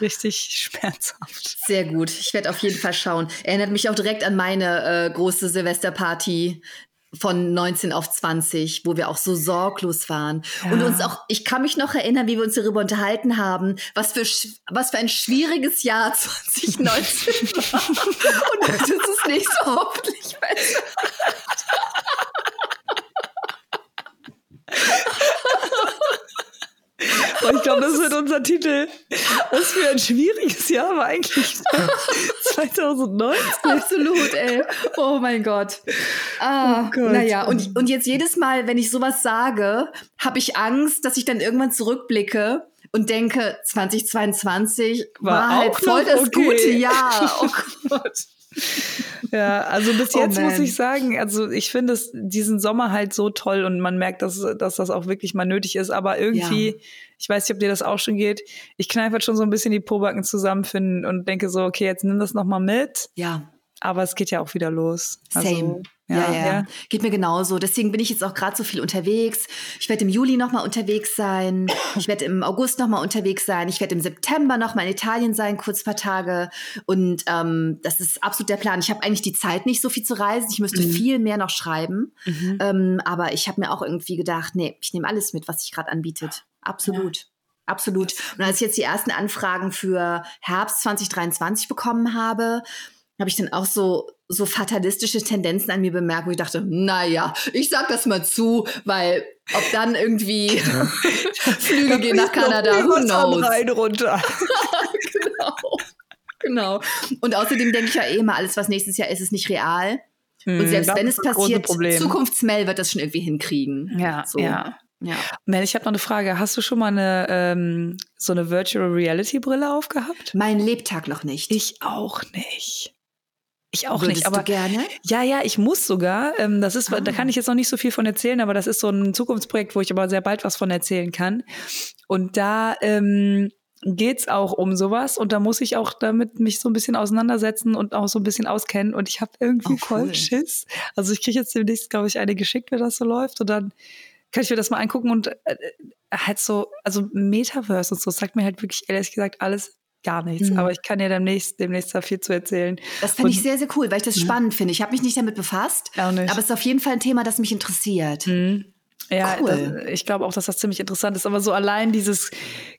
S1: richtig schmerzhaft
S2: Sehr gut. Ich werde auf jeden Fall schauen. Erinnert mich auch direkt an meine äh, große Silvesterparty von 19 auf 20, wo wir auch so sorglos waren.
S1: Ja.
S2: Und uns auch, ich kann mich noch erinnern, wie wir uns darüber unterhalten haben, was für, was für ein schwieriges Jahr 2019 war. Und das ist es nächste hoffentlich besser.
S1: Und ich glaube, das wird unser Titel. Was für ein schwieriges Jahr war eigentlich 2019.
S2: Absolut, ey. Oh mein Gott. Ah,
S1: Oh Gott.
S2: Naja, und, und jetzt jedes Mal, wenn ich sowas sage, habe ich Angst, dass ich dann irgendwann zurückblicke und denke, 2022 war,
S1: War
S2: halt voll das
S1: okay.
S2: gute Jahr. Oh Gott.
S1: Ja, also bis
S2: Oh
S1: jetzt muss
S2: man.
S1: ich sagen, also ich finde es diesen Sommer halt so toll und man merkt, dass, dass das auch wirklich mal nötig ist. Aber irgendwie,
S2: Ja.
S1: ich weiß nicht, ob dir das auch schon geht, ich kneife halt schon so ein bisschen die Pobacken zusammenfinden und denke so, okay, jetzt nimm das noch mal mit.
S2: Ja,
S1: Aber es geht ja auch wieder los.
S2: Same.
S1: Also,
S2: ja, ja, Geht mir genauso. Deswegen bin ich jetzt auch gerade so viel unterwegs. Ich werde im Juli noch mal unterwegs sein. Ich werde im August noch mal unterwegs sein. Ich werde im September noch mal in Italien sein, kurz ein paar Tage. Und ähm, das ist absolut der Plan. Ich habe eigentlich die Zeit, nicht so viel zu reisen. Ich müsste
S1: Mhm.
S2: viel mehr noch schreiben.
S1: Mhm.
S2: Ähm, aber ich habe mir auch irgendwie gedacht, nee, ich nehme alles mit, was sich gerade anbietet. Absolut. Absolut. Und als ich jetzt die ersten Anfragen für Herbst 2023 bekommen habe, habe ich dann auch so, so fatalistische Tendenzen an mir bemerkt, wo ich dachte, naja, ich sag das mal zu, weil ob dann irgendwie Flüge gehen nach Kanada, who knows?
S1: Rein runter.
S2: genau. Genau. Und außerdem denke ich ja eh immer, alles, was nächstes Jahr ist, ist nicht real. Und selbst wenn es passiert. Zukunftsmel wird das schon irgendwie hinkriegen.
S1: Ja,
S2: So.
S1: ja.
S2: Ja.
S1: Mel, ich habe noch eine Frage. Hast du schon mal eine ähm, so eine Virtual Reality Brille aufgehabt?
S2: Mein Lebtag noch nicht.
S1: Ich auch nicht. Ich auch
S2: Würdest
S1: nicht. Aber
S2: gerne?
S1: ja, ja, ich muss sogar. Ähm, das ist,
S2: Ah.
S1: da kann ich jetzt noch nicht so viel von erzählen, aber das ist so ein Zukunftsprojekt, wo ich aber sehr bald was von erzählen kann. Und da ähm, geht's auch um sowas und da muss ich auch damit mich so ein bisschen auseinandersetzen und auch so ein bisschen auskennen. Und ich habe irgendwie
S2: Oh,
S1: voll
S2: cool.
S1: Schiss. Also ich kriege jetzt demnächst, glaube ich, eine geschickt, wenn das so läuft. Und dann kann ich mir das mal angucken und äh, halt so, also Metaverse und so, das sagt mir halt wirklich ehrlich gesagt alles gar nichts.
S2: Mhm.
S1: Aber ich kann dir demnächst, demnächst da viel zu erzählen.
S2: Das finde ich sehr, sehr cool, weil ich das spannend finde. Ich habe mich nicht damit befasst,
S1: nicht.
S2: aber es ist auf jeden Fall ein Thema, das mich interessiert.
S1: Mhm. Ja,
S2: Cool.
S1: das, ich glaube auch, dass das ziemlich interessant ist. Aber so allein dieses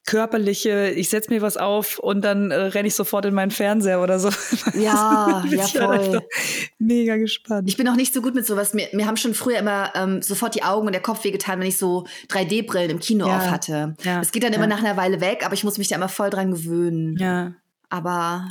S1: körperliche, ich setze mir was auf und dann äh, renne ich sofort in meinen Fernseher oder so.
S2: Ja, ja,
S1: ich halt
S2: voll.
S1: Mega gespannt.
S2: Ich bin auch nicht so gut mit sowas. Mir, mir haben schon früher immer ähm, sofort die Augen und der Kopf wehgetan, wenn ich so 3D-Brillen im Kino
S1: Ja.
S2: auf hatte.
S1: Ja,
S2: Es geht dann
S1: ja.
S2: immer nach einer Weile weg, aber ich muss mich da immer voll dran gewöhnen.
S1: ja,
S2: Aber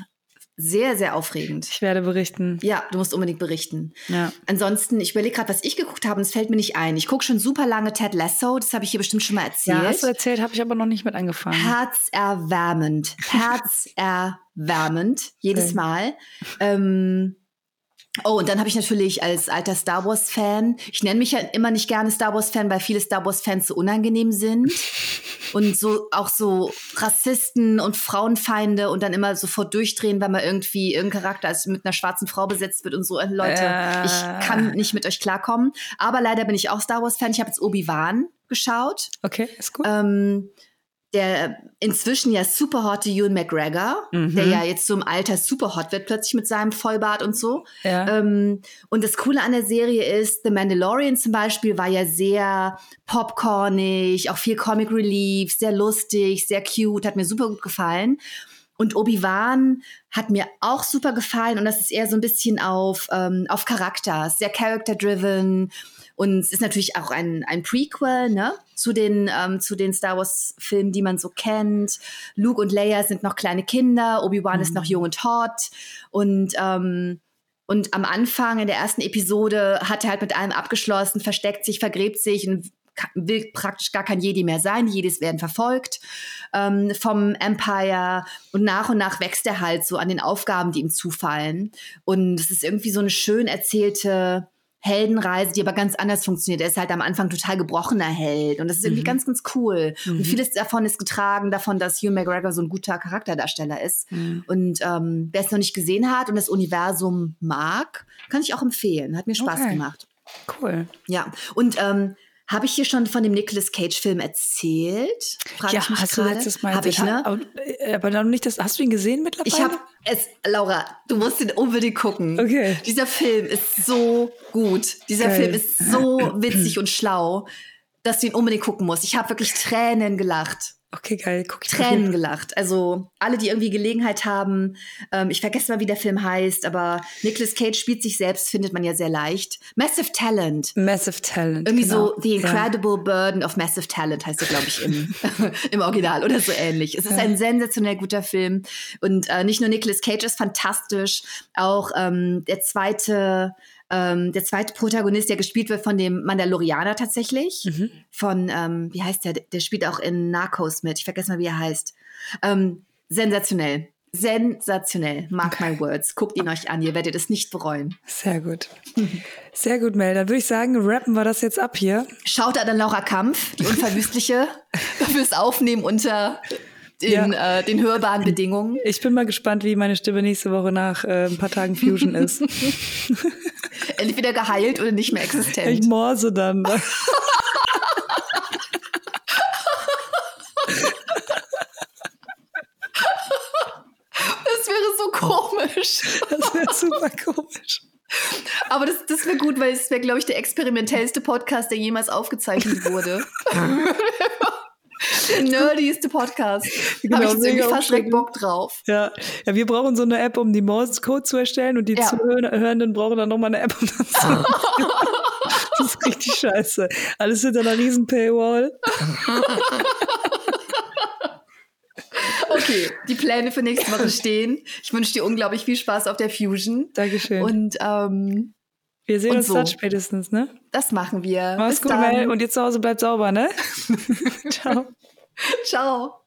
S2: sehr, sehr aufregend.
S1: ich werde berichten.
S2: Ja, du musst unbedingt berichten.
S1: Ja.
S2: Ansonsten, ich überlege gerade, was ich geguckt habe, und es fällt mir nicht ein. Ich gucke schon super lange Ted Lasso, das habe ich hier bestimmt schon mal erzählt.
S1: Ja, hast du erzählt, habe ich aber noch nicht mit angefangen.
S2: Herzerwärmend. Herzerwärmend. Jedes
S1: Okay.
S2: Mal. Ähm, oh, und dann habe ich natürlich als alter Star Wars-Fan, ich nenne mich ja immer nicht gerne Star Wars-Fan, weil viele Star Wars-Fans so unangenehm sind. Und so auch so Rassisten und Frauenfeinde und dann immer sofort durchdrehen, weil man irgendwie irgendein Charakter als mit einer schwarzen Frau besetzt wird und so. Äh, Leute,
S1: Äh.
S2: ich kann nicht mit euch klarkommen. Aber leider bin ich auch Star Wars-Fan. Ich habe jetzt Obi-Wan geschaut
S1: Okay, ist gut.
S2: ähm, der inzwischen ja super hotte Ewan McGregor,
S1: Mhm.
S2: der ja jetzt so im Alter super hot wird, plötzlich mit seinem Vollbart und so.
S1: ja.
S2: Ähm, und das Coole an der Serie ist, The Mandalorian zum Beispiel war ja sehr popcornig, auch viel Comic Relief, sehr lustig, sehr cute, hat mir super gut gefallen. Und Obi-Wan hat mir auch super gefallen und das ist eher so ein bisschen auf, ähm, auf Charakter, sehr character-driven. Und es ist natürlich auch ein, ein Prequel, ne? Zu den, ähm, zu den Star Wars-Filmen, die man so kennt. Luke und Leia sind noch kleine Kinder, Obi-Wan ist noch jung und hot. Und, ähm, und am Anfang in der ersten Episode hat er halt mit allem abgeschlossen, versteckt sich, vergräbt sich und will praktisch gar kein Jedi mehr sein. Die Jedis werden verfolgt ähm, vom Empire und nach und nach wächst er halt so an den Aufgaben, die ihm zufallen. Und es ist irgendwie so eine schön erzählte Heldenreise, die aber ganz anders funktioniert. Er ist halt am Anfang total gebrochener Held und das ist irgendwie
S1: Mhm.
S2: ganz, ganz cool.
S1: Mhm.
S2: Und vieles davon ist getragen davon, dass Hugh McGregor so ein guter Charakterdarsteller ist.
S1: Mhm.
S2: Und ähm, wer es noch nicht gesehen hat und das Universum mag, kann ich auch empfehlen. Hat mir Spaß
S1: Okay.
S2: gemacht.
S1: Cool.
S2: Ja. Und ähm, habe ich hier schon von dem Nicolas Cage-Film erzählt? Frage
S1: ja, hast du
S2: gerade.
S1: letztes Mal
S2: Hab ich, ne?
S1: Aber, äh, aber dann nicht das. Hast du ihn gesehen mittlerweile?
S2: Ich habe es, Laura, du musst ihn unbedingt gucken.
S1: Okay.
S2: Dieser Film ist so gut. Dieser
S1: Geil.
S2: Film ist so witzig und schlau, dass du ihn unbedingt gucken musst. Ich habe wirklich Tränen gelacht.
S1: Okay, geil. Guck ich
S2: Tränen gelacht. Also alle, die irgendwie Gelegenheit haben, ähm, ich vergesse mal, wie der Film heißt, aber Nicolas Cage spielt sich selbst, findet man ja sehr leicht. Massive Talent.
S1: Massive Talent.
S2: Irgendwie
S1: genau.
S2: so The
S1: Ja.
S2: Incredible Burden of Massive Talent heißt er, glaube ich, im, im Original oder so ähnlich. Es ist
S1: Ja.
S2: ein sensationell guter Film. Und äh, nicht nur Nicolas Cage ist fantastisch, auch ähm, der zweite, ähm, der zweite Protagonist, der gespielt wird von dem Mandalorianer tatsächlich.
S1: Mhm.
S2: Von, ähm, wie heißt der? Der spielt auch in Narcos mit. Ich vergesse mal, wie er heißt. Ähm, sensationell. Sensationell. Mark my words. Guckt ihn euch an. Ihr werdet es nicht bereuen.
S1: Sehr gut. Sehr gut, Mel. Dann würde ich sagen, rappen wir das jetzt ab hier.
S2: Schaut an Laura Kampf, die Unverwüstliche, fürs Aufnehmen unter den, ja. äh, den hörbaren Bedingungen.
S1: Ich bin mal gespannt, wie meine Stimme nächste Woche nach äh, ein paar Tagen Fusion ist.
S2: Entweder geheilt oder nicht mehr existent.
S1: Ich morse dann.
S2: komisch.
S1: Das wäre super komisch.
S2: Aber das, das wäre gut, weil es wäre, glaube ich, der experimentellste Podcast, der jemals aufgezeichnet wurde. nerdigste Podcast. Genau, Habe ich jetzt irgendwie fast direkt Bock drauf.
S1: Ja. ja, wir brauchen so eine App, um die Morse-Code zu erstellen und die ja. Zuhörenden brauchen dann nochmal eine App, um das zu Das ist richtig scheiße. Alles hinter einer riesen Paywall.
S2: Okay, die Pläne für nächste Woche stehen. Ich wünsche dir unglaublich viel Spaß auf der Fusion.
S1: Dankeschön.
S2: Und ähm,
S1: wir sehen uns so. dann spätestens, ne?
S2: Das machen wir.
S1: Mach's Bis gut, Mel. Und ihr zu Hause bleibt sauber, ne?
S2: Ciao. Ciao.